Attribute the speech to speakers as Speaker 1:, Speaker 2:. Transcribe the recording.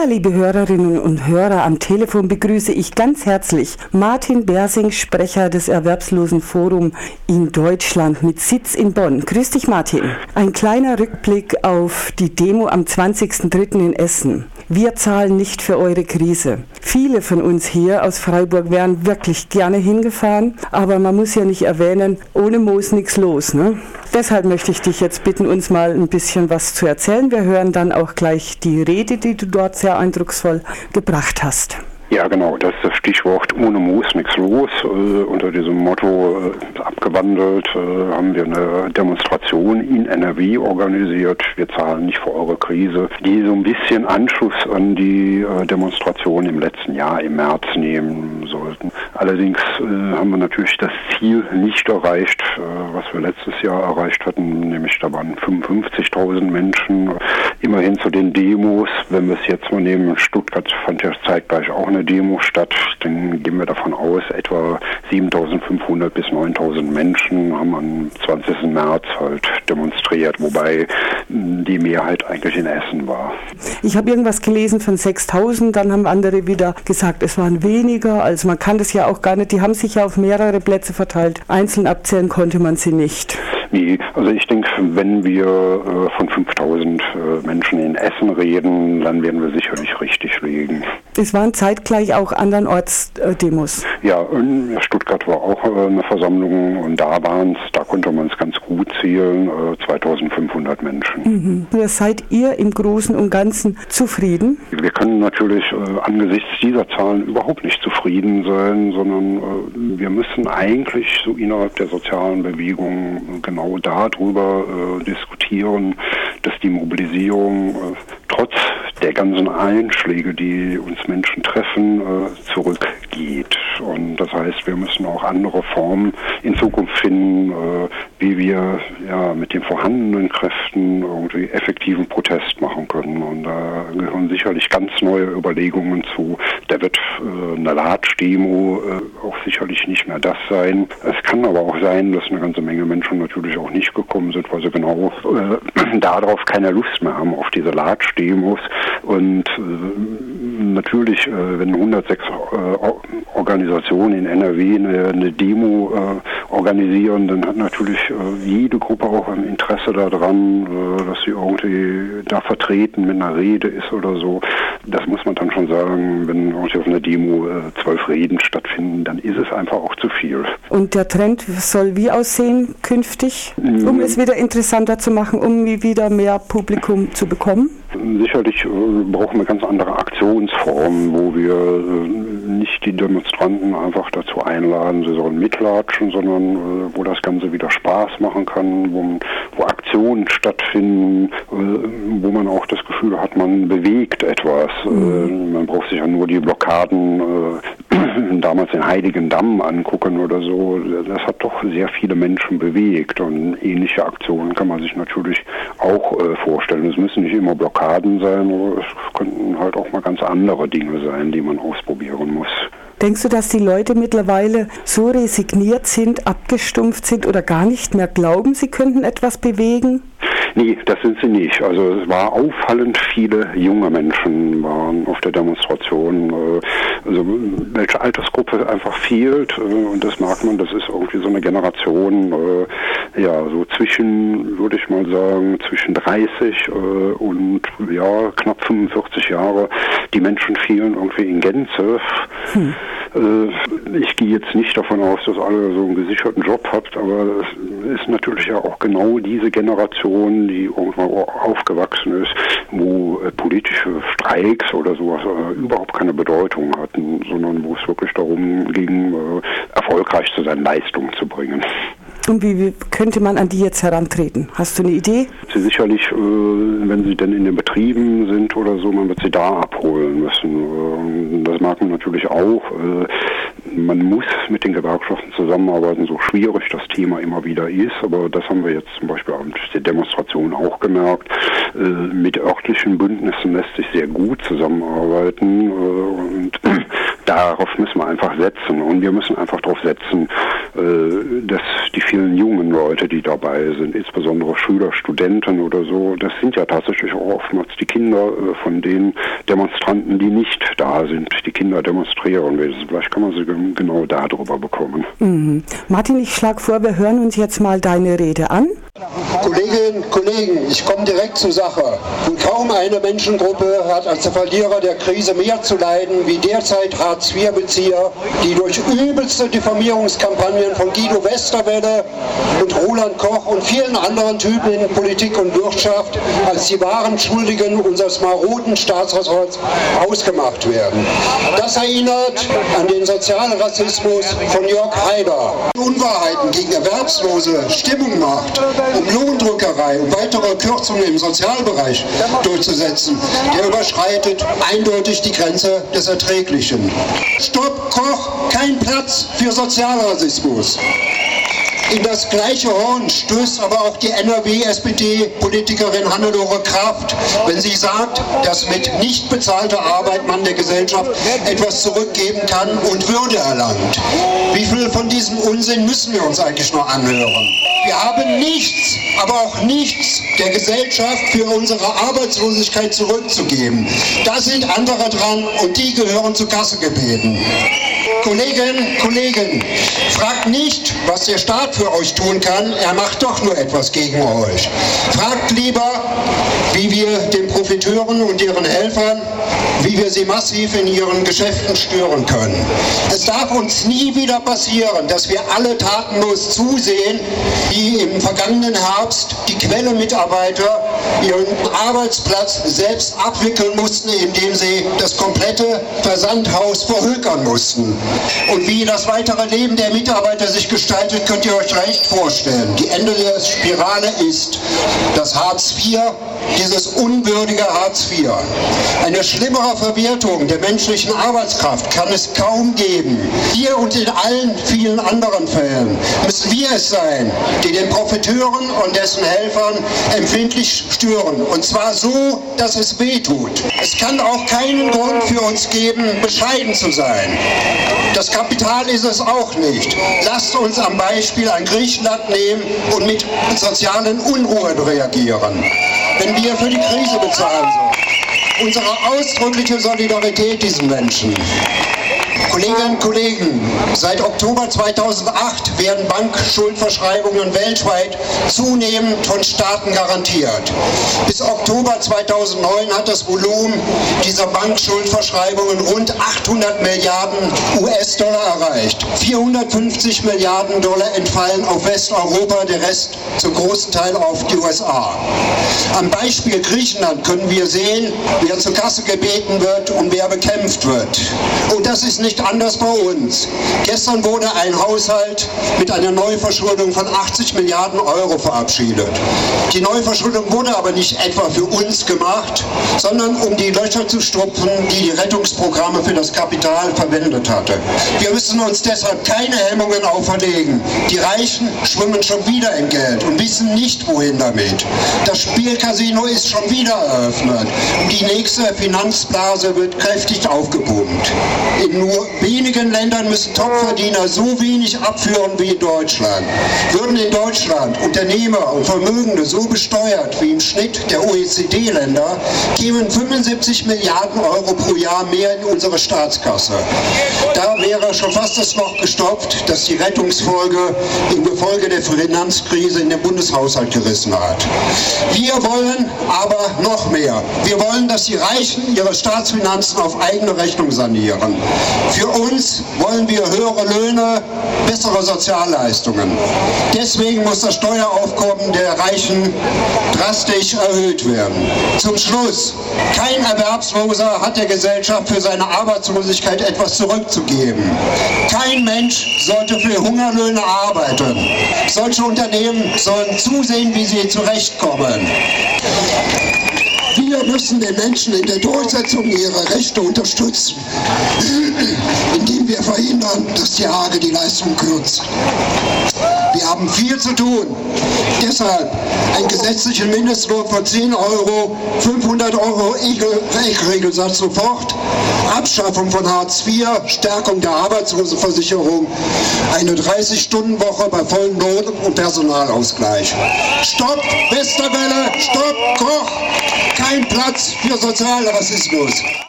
Speaker 1: Ja, liebe Hörerinnen und Hörer, am Telefon begrüße ich ganz herzlich Martin Bersing, Sprecher des Erwerbslosenforum in Deutschland mit Sitz in Bonn. Grüß dich, Martin. Ein kleiner Rückblick auf die Demo am 20.03. in Essen. Wir zahlen nicht für eure Krise. Viele von uns hier aus Freiburg wären wirklich gerne hingefahren, aber man muss ja nicht erwähnen, ohne Moos nichts los. Ne? Deshalb möchte ich dich jetzt bitten, uns mal ein bisschen was zu erzählen. Wir hören dann auch gleich die Rede, die du dort sehr eindrucksvoll gebracht hast.
Speaker 2: Ja, genau, das ist das Stichwort ohne Moos nichts los. Äh, unter diesem Motto äh, abgewandelt äh, haben wir eine Demonstration in NRW organisiert. Wir zahlen nicht für eure Krise, die so ein bisschen Anschluss an die äh, Demonstration im letzten Jahr im März nehmen sollten. Allerdings äh, haben wir natürlich das Ziel nicht erreicht, äh, was wir letztes Jahr erreicht hatten, nämlich da waren 55.000 Menschen immerhin zu den Demos. Wenn wir es jetzt mal nehmen, Stuttgart fand ja zeitgleich auch eine eine Demo statt. Dann gehen wir davon aus, etwa 7.500 bis 9.000 Menschen haben am 20. März halt demonstriert, wobei hm, die Mehrheit eigentlich in Essen war.
Speaker 1: Ich habe irgendwas gelesen von 6.000, dann haben andere wieder gesagt, es waren weniger. Also man kann das ja auch gar nicht, die haben sich ja auf mehrere Plätze verteilt. Einzeln abzählen konnte man sie nicht.
Speaker 2: Nee, also ich denke, wenn wir äh, von 5000 äh, Menschen in Essen reden, dann werden wir sicherlich richtig liegen.
Speaker 1: Es waren zeitgleich auch andernorts äh, Demos.
Speaker 2: Ja, in Stuttgart war auch äh, eine Versammlung und da waren es, da konnte man es ganz gut zählen, 2500 äh, Menschen.
Speaker 1: Mhm. Seid ihr im Großen und Ganzen zufrieden?
Speaker 2: Wir können natürlich äh, angesichts dieser Zahlen überhaupt nicht zufrieden sein, sondern wir müssen eigentlich so innerhalb der sozialen Bewegung genau genau darüber äh, diskutieren, dass die Mobilisierung äh, trotz der ganzen Einschläge, die uns Menschen treffen, äh, zurückgeht. Und das heißt, wir müssen auch andere Formen in Zukunft finden, äh, wie wir ja mit den vorhandenen Kräften irgendwie effektiven Protest machen können. Und da gehören sicherlich ganz neue Überlegungen zu. Da wird äh, eine Latsch-Demo äh, auch sicherlich nicht mehr das sein. Es kann aber auch sein, dass eine ganze Menge Menschen natürlich auch nicht gekommen sind, weil sie genau äh, darauf keine Lust mehr haben, auf diese Latsch-Demos. Und äh, natürlich, äh, wenn 106 äh, Organisationen in NRW eine, eine Demo organisieren, dann hat natürlich jede Gruppe auch ein Interesse daran, dass sie irgendwie da vertreten mit einer Rede ist oder so. Das muss man dann schon sagen, wenn irgendwie auf einer Demo zwölf Reden stattfinden, dann ist es einfach auch zu viel.
Speaker 1: Und der Trend soll wie aussehen künftig, um mhm. es wieder interessanter zu machen, um wieder mehr Publikum zu bekommen?
Speaker 2: Sicherlich äh, brauchen wir ganz andere Aktionsformen, wo wir äh, nicht die Demonstranten einfach dazu einladen, sie sollen mitlatschen, sondern äh, wo das Ganze wieder Spaß machen kann, wo, wo Aktionen stattfinden, wo man auch das Gefühl hat, man bewegt etwas. Mhm. Man braucht sich ja nur die Blockaden damals den Heiligen Damm angucken oder so. Das hat doch sehr viele Menschen bewegt und ähnliche Aktionen kann man sich natürlich auch vorstellen. Es müssen nicht immer Blockaden sein, es könnten halt auch mal ganz andere Dinge sein, die man ausprobieren muss.
Speaker 1: Denkst du, dass die Leute mittlerweile so resigniert sind, abgestumpft sind oder gar nicht mehr glauben, sie könnten etwas bewegen?
Speaker 2: Nee, das sind sie nicht. Also es war auffallend viele junge Menschen waren auf der Demonstration. Äh, also welche Altersgruppe einfach fehlt äh, und das merkt man, das ist irgendwie so eine Generation, äh, ja, so zwischen, würde ich mal sagen, zwischen 30 und ja, knapp 45 Jahre. Die Menschen fehlen irgendwie in Gänze. Hm. Ich gehe jetzt nicht davon aus, dass alle so einen gesicherten Job habt, aber es ist natürlich ja auch genau diese Generation, die irgendwann aufgewachsen ist, wo äh, politische Streiks oder sowas äh, überhaupt keine Bedeutung hatten, sondern wo es wirklich darum ging, äh, erfolgreich zu seinen Leistungen zu bringen.
Speaker 1: Und wie, könnte man an die jetzt herantreten? Hast du eine Idee?
Speaker 2: Sie sicherlich, äh, wenn sie denn in den Betrieben sind oder so, man wird sie da abholen müssen. Äh, das mag man natürlich auch. Äh, man muss mit den Gewerkschaften zusammenarbeiten, so schwierig das Thema immer wieder ist. Aber das haben wir jetzt zum Beispiel an der Demonstration auch gemerkt. Mit örtlichen Bündnissen lässt sich sehr gut zusammenarbeiten. Und darauf müssen wir einfach setzen. Und wir müssen einfach darauf setzen, äh, dass die vielen jungen Leute, die dabei sind, insbesondere Schüler, Studenten oder so, das sind ja tatsächlich auch oftmals die Kinder äh, von den Demonstranten, die nicht da sind. Die Kinder demonstrieren. Vielleicht kann man sie genau darüber bekommen.
Speaker 1: Mhm. Martin, ich schlage vor, wir hören uns jetzt mal deine Rede an.
Speaker 3: Kolleginnen und Kollegen, ich komme direkt zur Sache. Und kaum eine Menschengruppe hat als Verlierer der Krise mehr zu leiden wie derzeit Hartz-IV-Bezieher, die durch übelste Diffamierungskampagnen von Guido Westerwelle und Roland Koch und vielen anderen Typen in Politik und Wirtschaft als die wahren Schuldigen unseres maroden Staatshaushalts ausgemacht werden. Das erinnert an den Sozialrassismus von Jörg Haider. Unwahrheiten gegen Erwerbslose Stimmung macht, um Lohndrückerei und weitere Kürzungen im Sozialbereich durchzusetzen, der überschreitet eindeutig die Grenze des Erträglichen. Stopp Koch, kein Platz für Sozialrassismus. In das gleiche Horn stößt aber auch die NRW-SPD-Politikerin Hannelore Kraft, wenn sie sagt, dass mit nicht bezahlter Arbeit man der Gesellschaft etwas zurückgeben kann und Würde erlangt. Wie viel von diesem Unsinn müssen wir uns eigentlich noch anhören? Wir haben nichts, aber auch nichts der Gesellschaft für unsere Arbeitslosigkeit zurückzugeben. Da sind andere dran und die gehören zu Kasse gebeten. Kolleginnen, Kollegen, fragt nicht, was der Staat für euch tun kann, er macht doch nur etwas gegen euch. Fragt lieber, wie wir den Profiteuren und ihren Helfern, wie wir sie massiv in ihren Geschäften stören können. Es darf uns nie wieder passieren, dass wir alle tatenlos zusehen, wie im vergangenen Herbst die Quelle-Mitarbeiter ihren Arbeitsplatz selbst abwickeln mussten, indem sie das komplette Versandhaus verhökern mussten. Und wie das weitere Leben der Mitarbeiter sich gestaltet, könnt ihr euch leicht vorstellen. Die Ende der Spirale ist das Hartz IV, dieses unwürdige Hartz IV. Eine schlimmere Verwertung der menschlichen Arbeitskraft kann es kaum geben. Hier und in allen vielen anderen Fällen müssen wir es sein, die den Profiteuren und dessen Helfern empfindlich stören. Und zwar so, dass es weh tut. Es kann auch keinen Grund für uns geben, bescheiden zu sein. Das Kapital ist es auch nicht. Lasst uns am Beispiel an Griechenland nehmen und mit sozialen Unruhen reagieren. Wenn wir für die Krise bezahlen sollen. Unsere ausdrückliche Solidarität diesen Menschen. Kolleginnen und Kollegen, seit Oktober 2008 werden Bankschuldverschreibungen weltweit zunehmend von Staaten garantiert. Bis Oktober 2009 hat das Volumen dieser Bankschuldverschreibungen rund 800 Milliarden US-Dollar erreicht. 450 Milliarden Dollar entfallen auf Westeuropa, der Rest zum großen Teil auf die USA. Am Beispiel Griechenland können wir sehen, wer zur Kasse gebeten wird und wer bekämpft wird. Und das ist nicht anders bei uns. Gestern wurde ein Haushalt mit einer Neuverschuldung von 80 Milliarden Euro verabschiedet. Die Neuverschuldung wurde aber nicht etwa für uns gemacht, sondern um die Löcher zu stopfen, die die Rettungsprogramme für das Kapital verwendet hatte. Wir müssen uns deshalb keine Hemmungen auferlegen. Die Reichen schwimmen schon wieder in Geld und wissen nicht, wohin damit. Das Spielcasino ist schon wieder eröffnet die nächste Finanzblase wird kräftig aufgepumpt. In nur wenigen Ländern müssen Topverdiener so wenig abführen wie in Deutschland. Würden in Deutschland Unternehmer und Vermögende so besteuert wie im Schnitt der OECD-Länder, kämen 75 Milliarden Euro pro Jahr mehr in unsere Staatskasse. Da wäre schon fast das Loch gestopft, das die Rettungsfolge im Gefolge der Finanzkrise in den Bundeshaushalt gerissen hat. Wir wollen aber noch mehr. Wir wollen, dass die Reichen ihre Staatsfinanzen auf eigene Rechnung sanieren. Für uns wollen wir höhere Löhne, bessere Sozialleistungen. Deswegen muss das Steueraufkommen der Reichen drastisch erhöht werden. Zum Schluss, kein Erwerbsloser hat der Gesellschaft für seine Arbeitslosigkeit etwas zurückzugeben. Kein Mensch sollte für Hungerlöhne arbeiten. Solche Unternehmen sollen zusehen, wie sie zurechtkommen. Wir müssen den Menschen in der Durchsetzung ihrer Rechte unterstützen, wir verhindern, dass die Hage die Leistung kürzt. Wir haben viel zu tun. Deshalb ein gesetzlichen Mindestlohn von 10 Euro, 500 Euro Regelsatz sofort, Abschaffung von Hartz IV, Stärkung der Arbeitslosenversicherung, eine 30-Stunden-Woche bei vollem Lohn und Personalausgleich. Stopp Westerwelle, Stopp Koch, kein Platz für Sozialrassismus.